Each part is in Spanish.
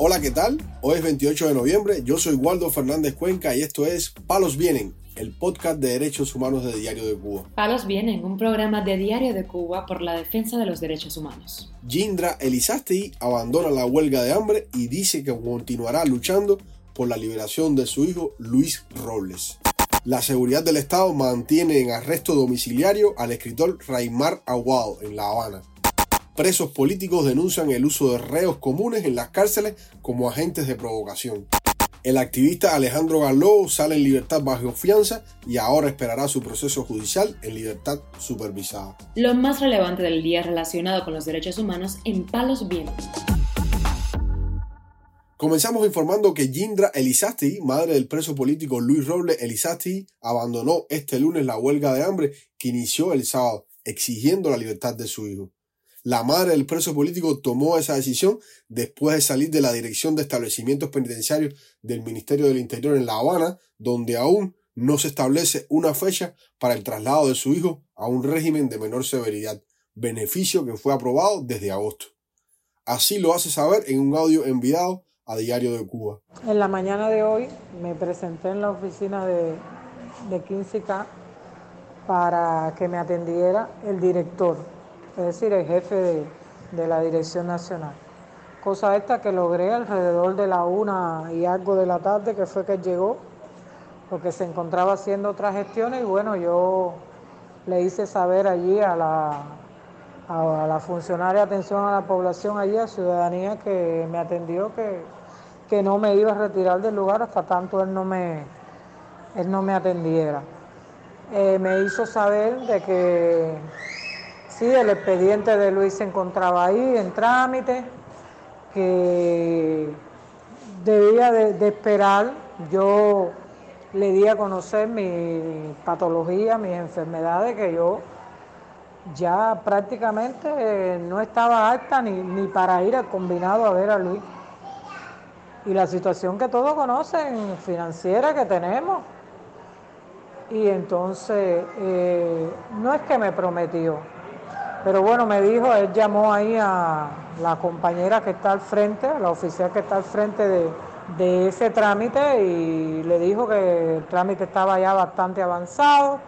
Hola, ¿qué tal? Hoy es 28 de noviembre, yo soy Waldo Fernández Cuenca y esto es Palos Vienen, el podcast de derechos humanos de Diario de Cuba. Palos Vienen, un programa de Diario de Cuba por la defensa de los derechos humanos. Jindra Elizasti abandona la huelga de hambre y dice que continuará luchando por la liberación de su hijo Luis Robles. La seguridad del Estado mantiene en arresto domiciliario al escritor Raimar Aguado en La Habana. Presos políticos denuncian el uso de reos comunes en las cárceles como agentes de provocación. El activista Alejandro Galó sale en libertad bajo fianza y ahora esperará su proceso judicial en libertad supervisada. Lo más relevante del día relacionado con los derechos humanos en Palos Vientos. Comenzamos informando que Jindra Elizasti, madre del preso político Luis Robles Elizasti, abandonó este lunes la huelga de hambre que inició el sábado, exigiendo la libertad de su hijo. La madre del preso político tomó esa decisión después de salir de la Dirección de Establecimientos Penitenciarios del Ministerio del Interior en La Habana, donde aún no se establece una fecha para el traslado de su hijo a un régimen de menor severidad, beneficio que fue aprobado desde agosto. Así lo hace saber en un audio enviado a Diario de Cuba. En la mañana de hoy me presenté en la oficina de, de 15K para que me atendiera el director es decir, el jefe de, la Dirección Nacional. Cosa esta que logré alrededor de la una y algo de la tarde, que fue que llegó, porque se encontraba haciendo otras gestiones y bueno, yo le hice saber allí a la, a la funcionaria de atención a la población allí, a ciudadanía que me atendió, que, que no me iba a retirar del lugar hasta tanto él no me, él no me atendiera. Eh, me hizo saber de que Sí, el expediente de Luis se encontraba ahí en trámite, que debía de, esperar. Yo le di a conocer mi patología, mis enfermedades, que yo ya prácticamente no estaba apta ni, ni para ir al combinado a ver a Luis. Y la situación que todos conocen, financiera que tenemos. Y entonces, eh, no es que me prometió, pero bueno, me dijo, él llamó ahí a la compañera que está al frente, a la oficial que está al frente de, ese trámite y le dijo que el trámite estaba ya bastante avanzado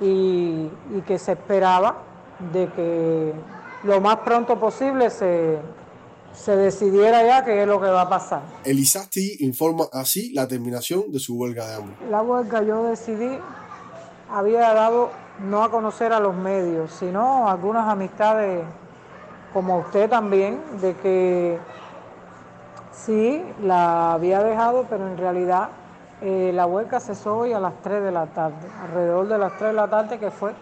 y, que se esperaba de que lo más pronto posible se, se decidiera ya qué es lo que va a pasar. Elisasti informa así la terminación de su huelga de hambre. La huelga yo decidí, había dado no a conocer a los medios, sino algunas amistades como usted también, de que sí, la había dejado, pero en realidad eh, la huelga cesó hoy a las 3 de la tarde, alrededor de las 3 de la tarde que fue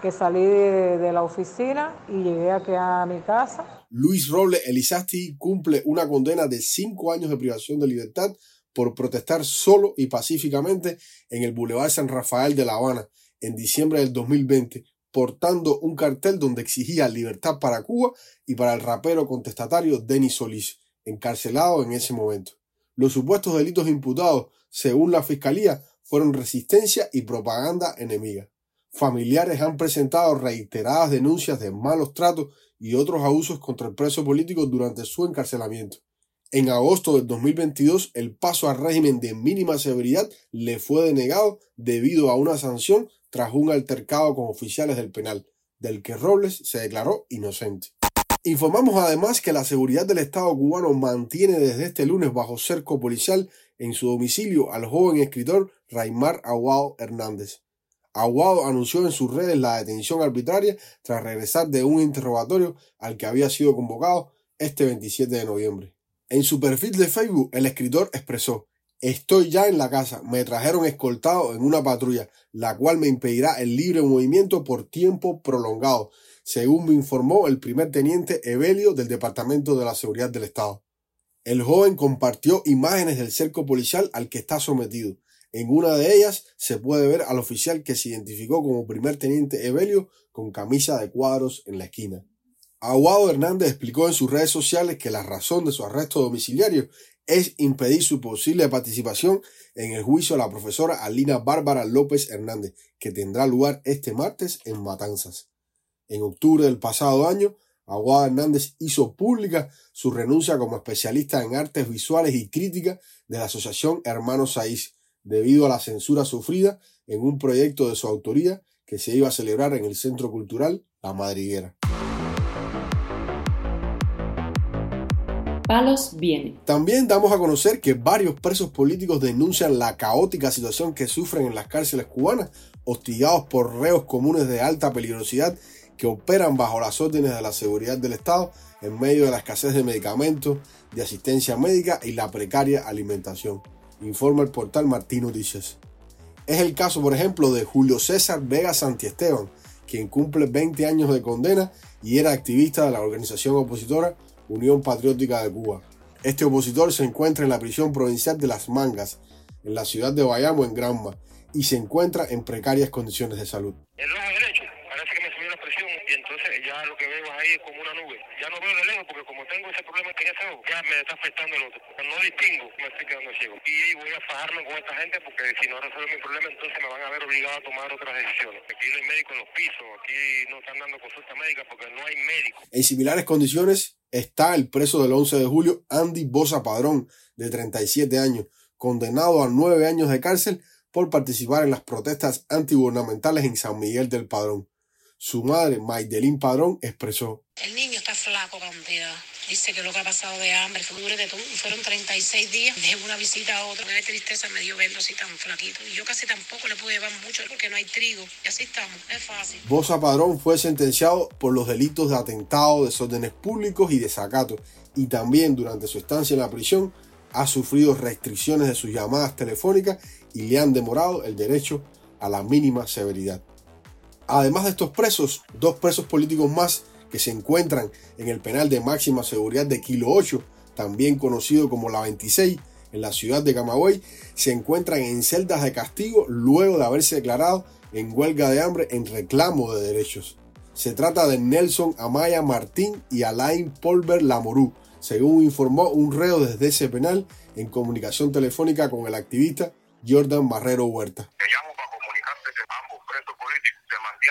que salí de, la oficina y llegué aquí a mi casa. Luis Robles Elizasti cumple una condena de 5 años de privación de libertad por protestar solo y pacíficamente en el Boulevard San Rafael de La Habana en diciembre del 2020 portando un cartel donde exigía libertad para Cuba y para el rapero contestatario Denis Solís, encarcelado en ese momento. Los supuestos delitos imputados, según la Fiscalía, fueron resistencia y propaganda enemiga. Familiares han presentado reiteradas denuncias de malos tratos y otros abusos contra el preso político durante su encarcelamiento. En agosto del 2022, el paso al régimen de mínima severidad le fue denegado debido a una sanción tras un altercado con oficiales del penal, del que Robles se declaró inocente. Informamos además que la seguridad del Estado cubano mantiene desde este lunes bajo cerco policial en su domicilio al joven escritor Raimar Aguado Hernández. Aguado anunció en sus redes la detención arbitraria tras regresar de un interrogatorio al que había sido convocado este 27 de noviembre. En su perfil de Facebook, el escritor expresó Estoy ya en la casa. Me trajeron escoltado en una patrulla, la cual me impedirá el libre movimiento por tiempo prolongado, según me informó el primer teniente Evelio del Departamento de la Seguridad del Estado. El joven compartió imágenes del cerco policial al que está sometido. En una de ellas se puede ver al oficial que se identificó como primer teniente Evelio con camisa de cuadros en la esquina. Aguado Hernández explicó en sus redes sociales que la razón de su arresto domiciliario es impedir su posible participación en el juicio a la profesora Alina Bárbara López Hernández, que tendrá lugar este martes en Matanzas. En octubre del pasado año, Aguada Hernández hizo pública su renuncia como especialista en artes visuales y crítica de la Asociación Hermanos Saiz, debido a la censura sufrida en un proyecto de su autoría que se iba a celebrar en el Centro Cultural La Madriguera. Palos viene. También damos a conocer que varios presos políticos denuncian la caótica situación que sufren en las cárceles cubanas, hostigados por reos comunes de alta peligrosidad que operan bajo las órdenes de la seguridad del Estado en medio de la escasez de medicamentos, de asistencia médica y la precaria alimentación, informa el portal Martín Noticias. Es el caso, por ejemplo, de Julio César Vega Santiesteban, quien cumple 20 años de condena y era activista de la organización opositora Unión Patriótica de Cuba. Este opositor se encuentra en la prisión provincial de Las Mangas, en la ciudad de Bayamo, en Granma, y se encuentra en precarias condiciones de salud ya lo que veo ahí es como una nube. Ya no veo de lejos porque como tengo ese problema que ese ojo, ya me está afectando el otro. No distingo, me estoy quedando ciego. Y voy a fajarme con esta gente porque si no resuelvo mi problema entonces me van a ver obligado a tomar otras decisiones. Aquí no hay médico en los pisos, aquí no están dando consulta médica porque no hay médico. En similares condiciones está el preso del 11 de julio, Andy Bosa Padrón, de 37 años, condenado a nueve años de cárcel por participar en las protestas antigubernamentales en San Miguel del Padrón. Su madre, Maidelín Padrón, expresó. El niño está flaco, cantidad. Dice que lo que ha pasado de hambre, fue de todo. Fueron 36 días de una visita a otra. Qué tristeza me dio verlo así tan flaquito. Y yo casi tampoco le pude llevar mucho porque no hay trigo. Y así estamos, es fácil. Bosa Padrón fue sentenciado por los delitos de atentado, desórdenes públicos y desacato. Y también durante su estancia en la prisión ha sufrido restricciones de sus llamadas telefónicas y le han demorado el derecho a la mínima severidad. Además de estos presos, dos presos políticos más que se encuentran en el penal de máxima seguridad de Kilo 8, también conocido como la 26, en la ciudad de Camagüey, se encuentran en celdas de castigo luego de haberse declarado en huelga de hambre en reclamo de derechos. Se trata de Nelson Amaya Martín y Alain Polver Lamorú, según informó un reo desde ese penal en comunicación telefónica con el activista Jordan Barrero Huerta.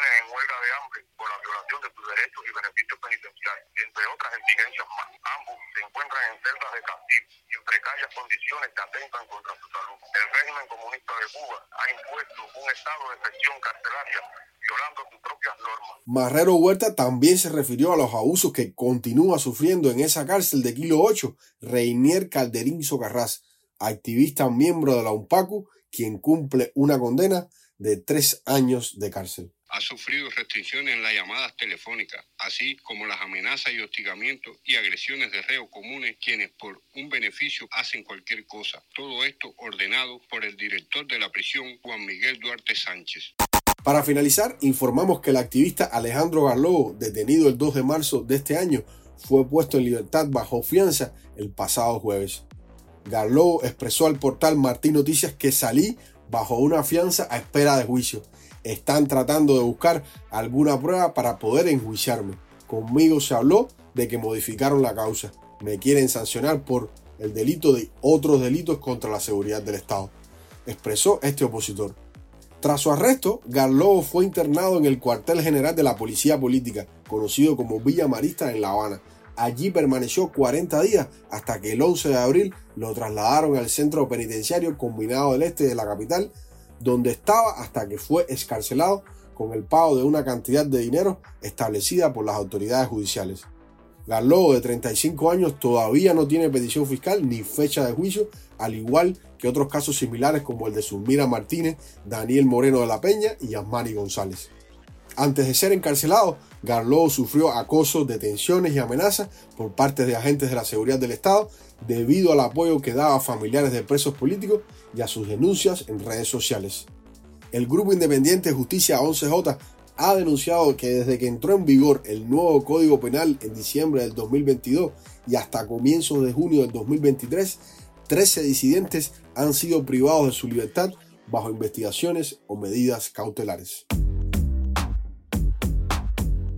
En huelga de hambre por la violación de sus derechos y beneficios penitenciarios, entre otras exigencias más. Ambos se encuentran en celdas de castigo y en precarias condiciones que atentan contra su salud. El régimen comunista de Cuba ha impuesto un estado de excepción carcelaria violando sus propias normas. Marrero Huerta también se refirió a los abusos que continúa sufriendo en esa cárcel de Kilo 8 Reinier Calderín Socarrás, activista miembro de la UNPACU, quien cumple una condena de tres años de cárcel ha sufrido restricciones en las llamadas telefónicas, así como las amenazas y hostigamientos y agresiones de reos comunes quienes por un beneficio hacen cualquier cosa. Todo esto ordenado por el director de la prisión, Juan Miguel Duarte Sánchez. Para finalizar, informamos que el activista Alejandro Garlobo, detenido el 2 de marzo de este año, fue puesto en libertad bajo fianza el pasado jueves. Garlobo expresó al portal Martín Noticias que salí bajo una fianza a espera de juicio están tratando de buscar alguna prueba para poder enjuiciarme. Conmigo se habló de que modificaron la causa. Me quieren sancionar por el delito de otros delitos contra la seguridad del Estado, expresó este opositor. Tras su arresto, Garlobo fue internado en el cuartel general de la Policía Política, conocido como Villa Marista en La Habana. Allí permaneció 40 días hasta que el 11 de abril lo trasladaron al centro penitenciario combinado del este de la capital donde estaba hasta que fue escarcelado con el pago de una cantidad de dinero establecida por las autoridades judiciales. Garlobo, de 35 años, todavía no tiene petición fiscal ni fecha de juicio, al igual que otros casos similares como el de Zulmira Martínez, Daniel Moreno de la Peña y Yasmani González. Antes de ser encarcelado, Garlobo sufrió acoso, detenciones y amenazas por parte de agentes de la seguridad del Estado debido al apoyo que daba a familiares de presos políticos y a sus denuncias en redes sociales. El grupo independiente Justicia 11J ha denunciado que desde que entró en vigor el nuevo Código Penal en diciembre del 2022 y hasta comienzos de junio del 2023, 13 disidentes han sido privados de su libertad bajo investigaciones o medidas cautelares.